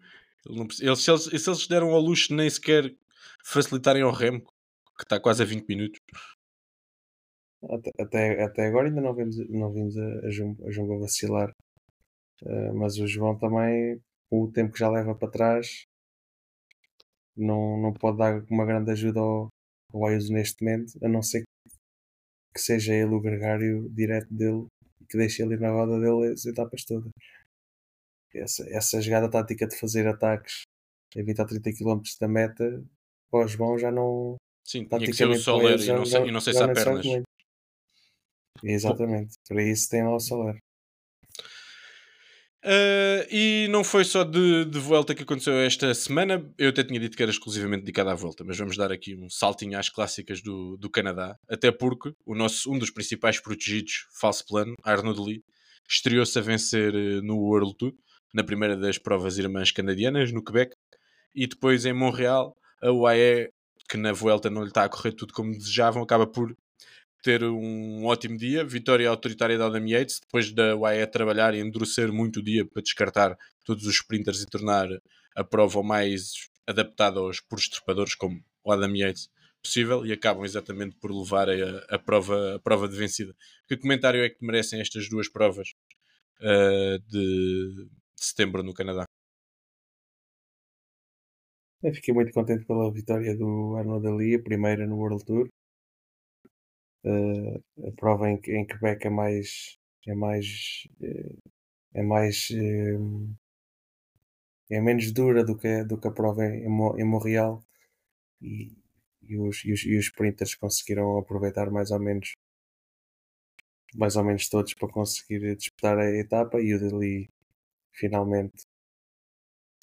Eles, se, eles, se eles deram ao luxo nem sequer facilitarem ao Remo, que está quase a 20 minutos, até, até, até agora ainda não vimos, não vimos a, a, Jumbo, a Jumbo vacilar. Uh, mas o João também, o tempo que já leva para trás, não, não pode dar uma grande ajuda ao, ao Ayuso neste momento, a não ser que seja ele o gregário direto dele que deixe ele ir na roda dele as etapas todas. Essa, essa jogada tática de fazer ataques a 20 a 30 km da meta, para o João já não. Sim, tinha que ser o Soler e, não sei, e não sei se há pernas. Exatamente, para isso tem lá o salário. Uh, e não foi só de, de volta que aconteceu esta semana. Eu até tinha dito que era exclusivamente dedicado à volta, mas vamos dar aqui um saltinho às clássicas do, do Canadá. Até porque o nosso, um dos principais protegidos, falso plano, Arnaud Lee, estreou-se a vencer eh, no World Tour, na primeira das provas irmãs canadianas, no Quebec, e depois em Montreal, a UAE, que na Vuelta não lhe está a correr tudo como desejavam, acaba por ter um ótimo dia, vitória autoritária da Adam Yates, depois da UAE trabalhar e endurecer muito o dia para descartar todos os sprinters e tornar a prova mais adaptada aos puros trepadores, como o Adam Yates possível, e acabam exatamente por levar a, a, prova, a prova de vencida. Que comentário é que merecem estas duas provas uh, de, de setembro no Canadá? Eu fiquei muito contente pela vitória do Arnaud Ali, a primeira no World Tour. Uh, a prova em, em Quebec é mais é mais eh, é mais eh, é menos dura do que do que a prova em, em Montreal. E, e, os, e, os, e os sprinters conseguiram aproveitar mais ou menos mais ou menos todos para conseguir disputar a etapa e o Dali finalmente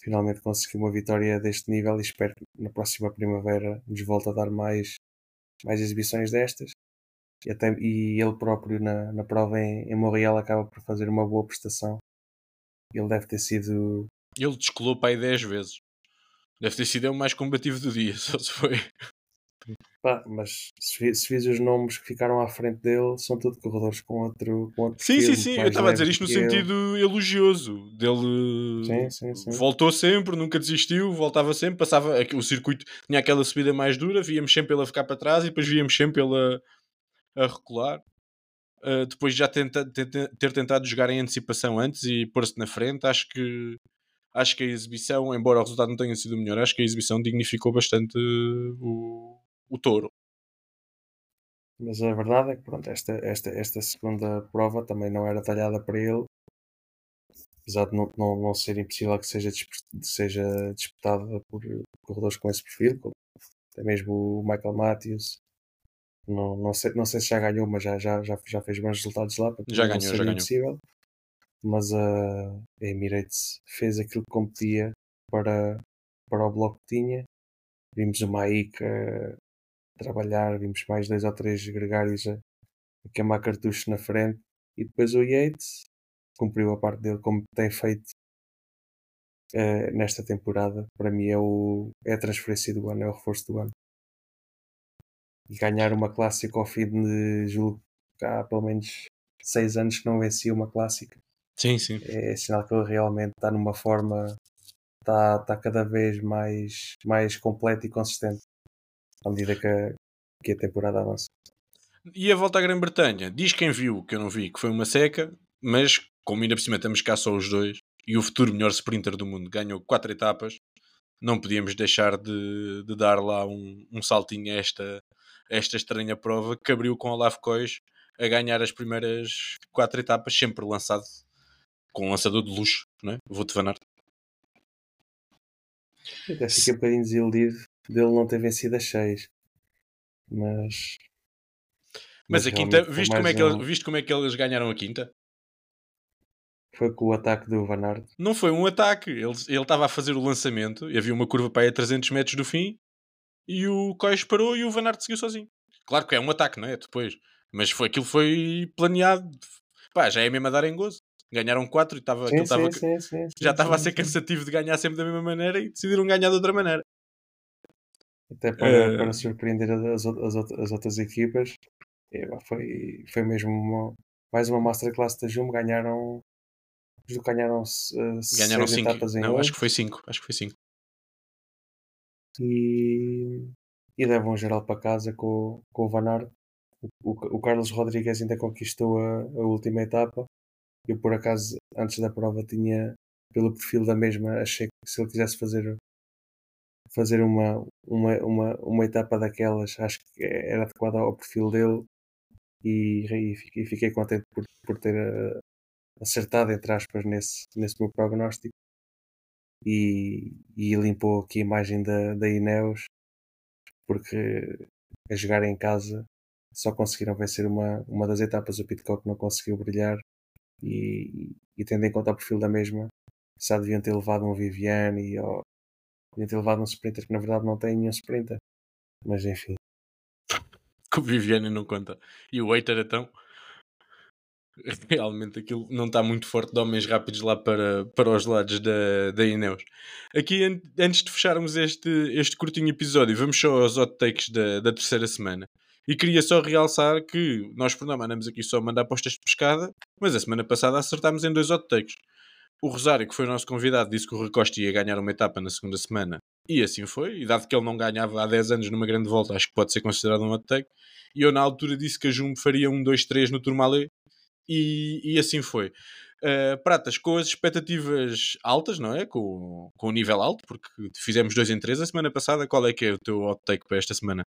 finalmente conseguiu uma vitória deste nível e espero que na próxima primavera nos volte a dar mais mais exibições destas e, até, e ele próprio na, na prova em, em Montreal acaba por fazer uma boa prestação. Ele deve ter sido. Ele descolou para aí 10 vezes. Deve ter sido o mais combativo do dia, [LAUGHS] só se foi. Pá, mas se, se fiz os nomes que ficaram à frente dele, são tudo corredores com outro. Com outro sim, sim, sim. Eu estava a dizer isto no sentido ele. elogioso. Dele sim, sim, sim. voltou sempre, nunca desistiu, voltava sempre, passava. O circuito tinha aquela subida mais dura, víamos sempre ele a ficar para trás e depois víamos sempre ele a a recular. Uh, depois de já tenta, tenta, ter tentado jogar em antecipação antes e pôr-se na frente, acho que acho que a exibição, embora o resultado não tenha sido melhor, acho que a exibição dignificou bastante o, o touro. Mas a verdade é que pronto, esta, esta, esta segunda prova também não era talhada para ele, apesar de não, não, não ser impossível que seja, seja disputada por corredores com esse perfil, como até mesmo o Michael Matthews não, não, sei, não sei se já ganhou, mas já, já, já, já fez bons resultados lá. Já ganhou, já ganhou. Mas a Emirates fez aquilo que competia para, para o bloco que tinha. Vimos o Maíca trabalhar, vimos mais dois ou três gregários a, a queimar cartuchos na frente. E depois o Yates cumpriu a parte dele como tem feito uh, nesta temporada. Para mim é, o, é a transferência do ano, é o reforço do ano e ganhar uma clássica ao fim de julho há pelo menos seis anos que não vencia uma clássica. Sim, sim. É sinal que ele realmente está numa forma, está, está cada vez mais, mais completo e consistente à medida que a, que a temporada avança. E a volta à Grã-Bretanha? Diz quem viu, que eu não vi, que foi uma seca, mas como ainda por cima estamos cá só os dois, e o futuro melhor sprinter do mundo ganhou quatro etapas, não podíamos deixar de, de dar lá um, um saltinho a esta, esta estranha prova que abriu com Olaf Kois a ganhar as primeiras quatro etapas, sempre lançado com um lançador de luxo, não é? Vou-te vanar. Até fiquei um bocadinho desiludido dele não ter vencido as seis. Mas. Mas, mas a quinta, viste como, é que um... ele, viste como é que eles ganharam a quinta? Foi com o ataque do Van Aert. Não foi um ataque. Ele estava a fazer o lançamento e havia uma curva para aí a 300 metros do fim e o Cois parou e o Van Aert seguiu sozinho. Claro que é um ataque, não é? Depois. Mas foi, aquilo foi planeado. Pá, já é mesmo a dar em gozo. Ganharam 4 e estava, sim, sim, sim, sim, já estava a ser cansativo de ganhar sempre da mesma maneira e decidiram ganhar de outra maneira. Até para, uh... para surpreender as, as, as outras equipas, foi, foi mesmo uma, mais uma masterclass da Jumbo. Ganharam, ganharam, uh, ganharam cinco. etapas em Não, acho que foi 5. Acho que foi 5 e, e levam geral para casa com, com o Van Aert. O, o, Carlos Rodrigues ainda conquistou a, a última etapa. Eu, por acaso, antes da prova, tinha, pelo perfil da mesma, achei que se ele quisesse fazer fazer uma, uma, uma, uma etapa daquelas, acho que era adequada ao perfil dele e, e, fiquei contente por, por ter uh, acertado, entre aspas, nesse, nesse meu prognóstico e, e limpou aqui a imagem da, da Ineos porque a jogar em casa só conseguiram vencer uma, uma das etapas, o Pitcock não conseguiu brilhar e, e tendo em conta o perfil da mesma, já deviam ter levado um Viviane ou deviam ter levado um sprinter que na verdade não tem nenhum sprinter. Mas enfim. Que [LAUGHS] o Viviane não conta. E o Waiter então? [LAUGHS] realmente aquilo não está muito forte de homens rápidos lá para, para os lados da, da Ineos. Aqui, an antes de fecharmos este, este curtinho episódio, vamos só aos hot takes da, da terceira semana. E queria só realçar que nós por não andamos aqui só a mandar postas de pescada, mas a semana passada acertámos em dois hot takes. O Rosário, que foi o nosso convidado, disse que o Rui Costa ia ganhar uma etapa na segunda semana. E assim foi. E dado que ele não ganhava há 10 anos numa grande volta, acho que pode ser considerado um hot take. E eu na altura disse que a Jumbo faria um 2-3 no Tourmalet. E, e assim foi. Uh, pratas, com as expectativas altas, não é? Com, com o nível alto, porque fizemos 2 em 3 a semana passada. Qual é que é o teu hot take para esta semana?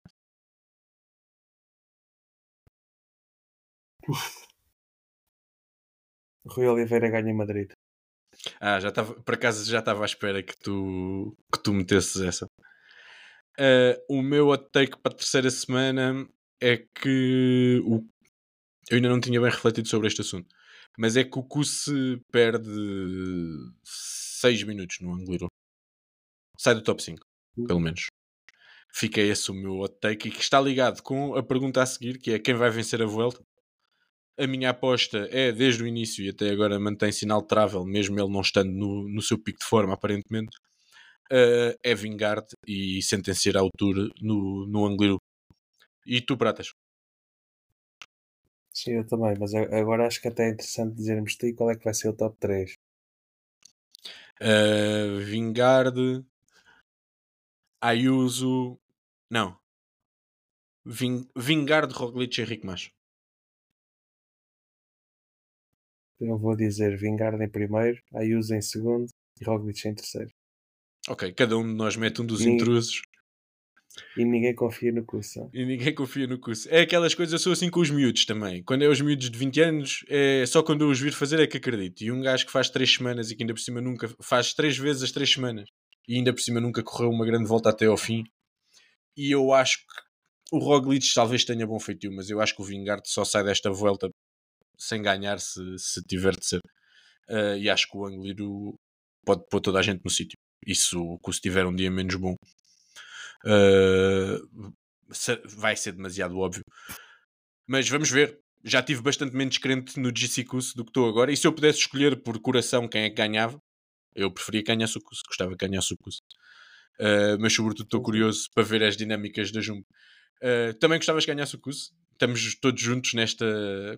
[LAUGHS] Rui Oliveira ganha em Madrid. Ah, já estava, por acaso já estava à espera que tu, que tu metesses essa. Uh, o meu hot take para a terceira semana é que o... eu ainda não tinha bem refletido sobre este assunto, mas é que o Kusse perde 6 minutos no Angliru. Sai do top 5, pelo menos. Fica esse o meu hot take e que está ligado com a pergunta a seguir, que é quem vai vencer a Vuelta. A minha aposta é, desde o início e até agora, mantém-se inalterável, mesmo ele não estando no, no seu pico de forma, aparentemente, uh, é Vingard e sentenciar a altura no, no Angliru. E tu, Pratas? Sim, eu também, mas agora acho que até é interessante dizermos ti qual é que vai ser o top 3. Uh, Vingard, Ayuso, não. Ving, Vingard, Roglic e Henrique Macho. Eu vou dizer Vingard em primeiro, Ayuso em segundo e Roglic em terceiro. Ok, cada um de nós mete um dos e intrusos. E ninguém confia no curso. E ninguém [LAUGHS] confia no curso. É aquelas coisas, eu sou assim com os miúdos também. Quando é os miúdos de 20 anos, é só quando eu os vir fazer é que acredito. E um gajo que faz 3 semanas e que ainda por cima nunca faz 3 vezes as 3 semanas e ainda por cima nunca correu uma grande volta até ao fim. E eu acho que o Roglic talvez tenha bom feitio, mas eu acho que o Vingard só sai desta volta sem ganhar se, se tiver de ser. Uh, e acho que o Angliru pode pôr toda a gente no sítio. Isso, se tiver um dia menos bom, uh, vai ser demasiado óbvio. Mas vamos ver. Já tive bastante menos crente no GC Cus do que estou agora. E se eu pudesse escolher por coração quem é que ganhava, eu preferia que ganhasse o. Gostava que ganhasse o Cus. Uh, mas sobretudo estou curioso para ver as dinâmicas da Jumbo. Uh, também gostavas que ganhasse o estamos todos juntos nesta.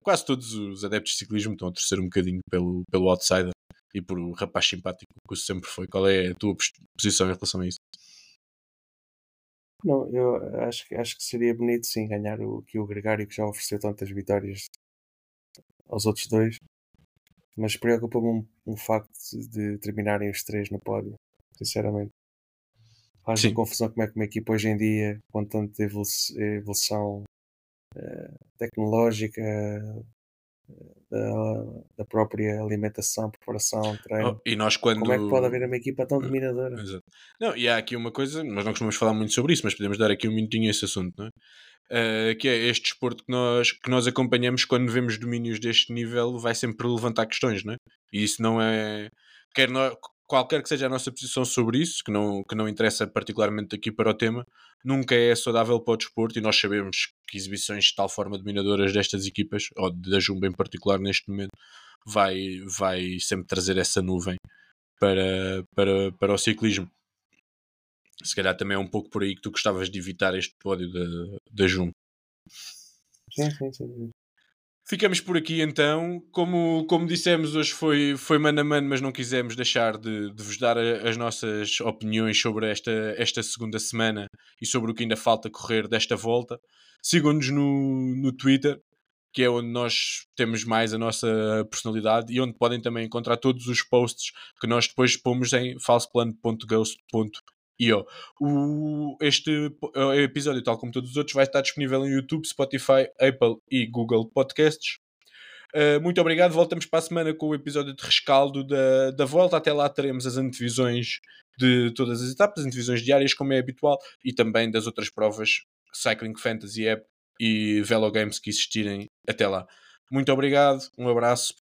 Quase todos os adeptos de ciclismo estão a torcer um bocadinho pelo, pelo outsider e por o rapaz simpático que sempre foi. Qual é a tua posição em relação a isso? Não, eu acho, acho que seria bonito sim ganhar o, que o Gregário que já ofereceu tantas vitórias aos outros dois, mas preocupa-me um, um facto de terminarem os três no pódio, sinceramente. Faz-me confusão como é que uma equipa hoje em dia, com tanta evolução eh, tecnológica eh, da, da, própria alimentação, preparação, treino. Oh, e nós quando... Como é que pode haver uma equipa tão dominadora? Exato. Não, e há aqui uma coisa, nós não costumamos falar muito sobre isso, mas podemos dar aqui um minutinho a esse assunto, não é? Uh, que é este desporto que nós, que nós acompanhamos quando vemos domínios deste nível vai sempre levantar questões, não é? E isso não é... Quer nós, qualquer que seja a nossa posição sobre isso, que não, que não interessa particularmente aqui para o tema, nunca é saudável para o desporto e nós sabemos que exibições de tal forma dominadoras destas equipas, ou da Jumbo em particular neste momento, vai, vai sempre trazer essa nuvem para, para, para o ciclismo. Se calhar também é um pouco por aí que tu gostavas de evitar este pódio da, da. Sim, sim, sim. Ficamos por aqui então. Como, como dissemos, hoje foi, foi mano a mano, mas não quisemos deixar de, de vos dar a, as nossas opiniões sobre esta, esta segunda semana e sobre o que ainda falta correr desta volta. Sigam-nos no, no Twitter, que é onde nós temos mais a nossa personalidade e onde podem também encontrar todos os posts que nós depois pomos em falseplano.ghost.com io. O, este episódio, tal como todos os outros, vai estar disponível em YouTube, Spotify, Apple e Google Podcasts. Uh, muito obrigado. Voltamos para a semana com o episódio de rescaldo da, da volta. Até lá teremos as antevisões de todas as etapas, antevisões diárias, como é habitual, e também das outras provas Cycling Fantasy App e Velo Games que existirem até lá. Muito obrigado, um abraço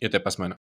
e até para a semana.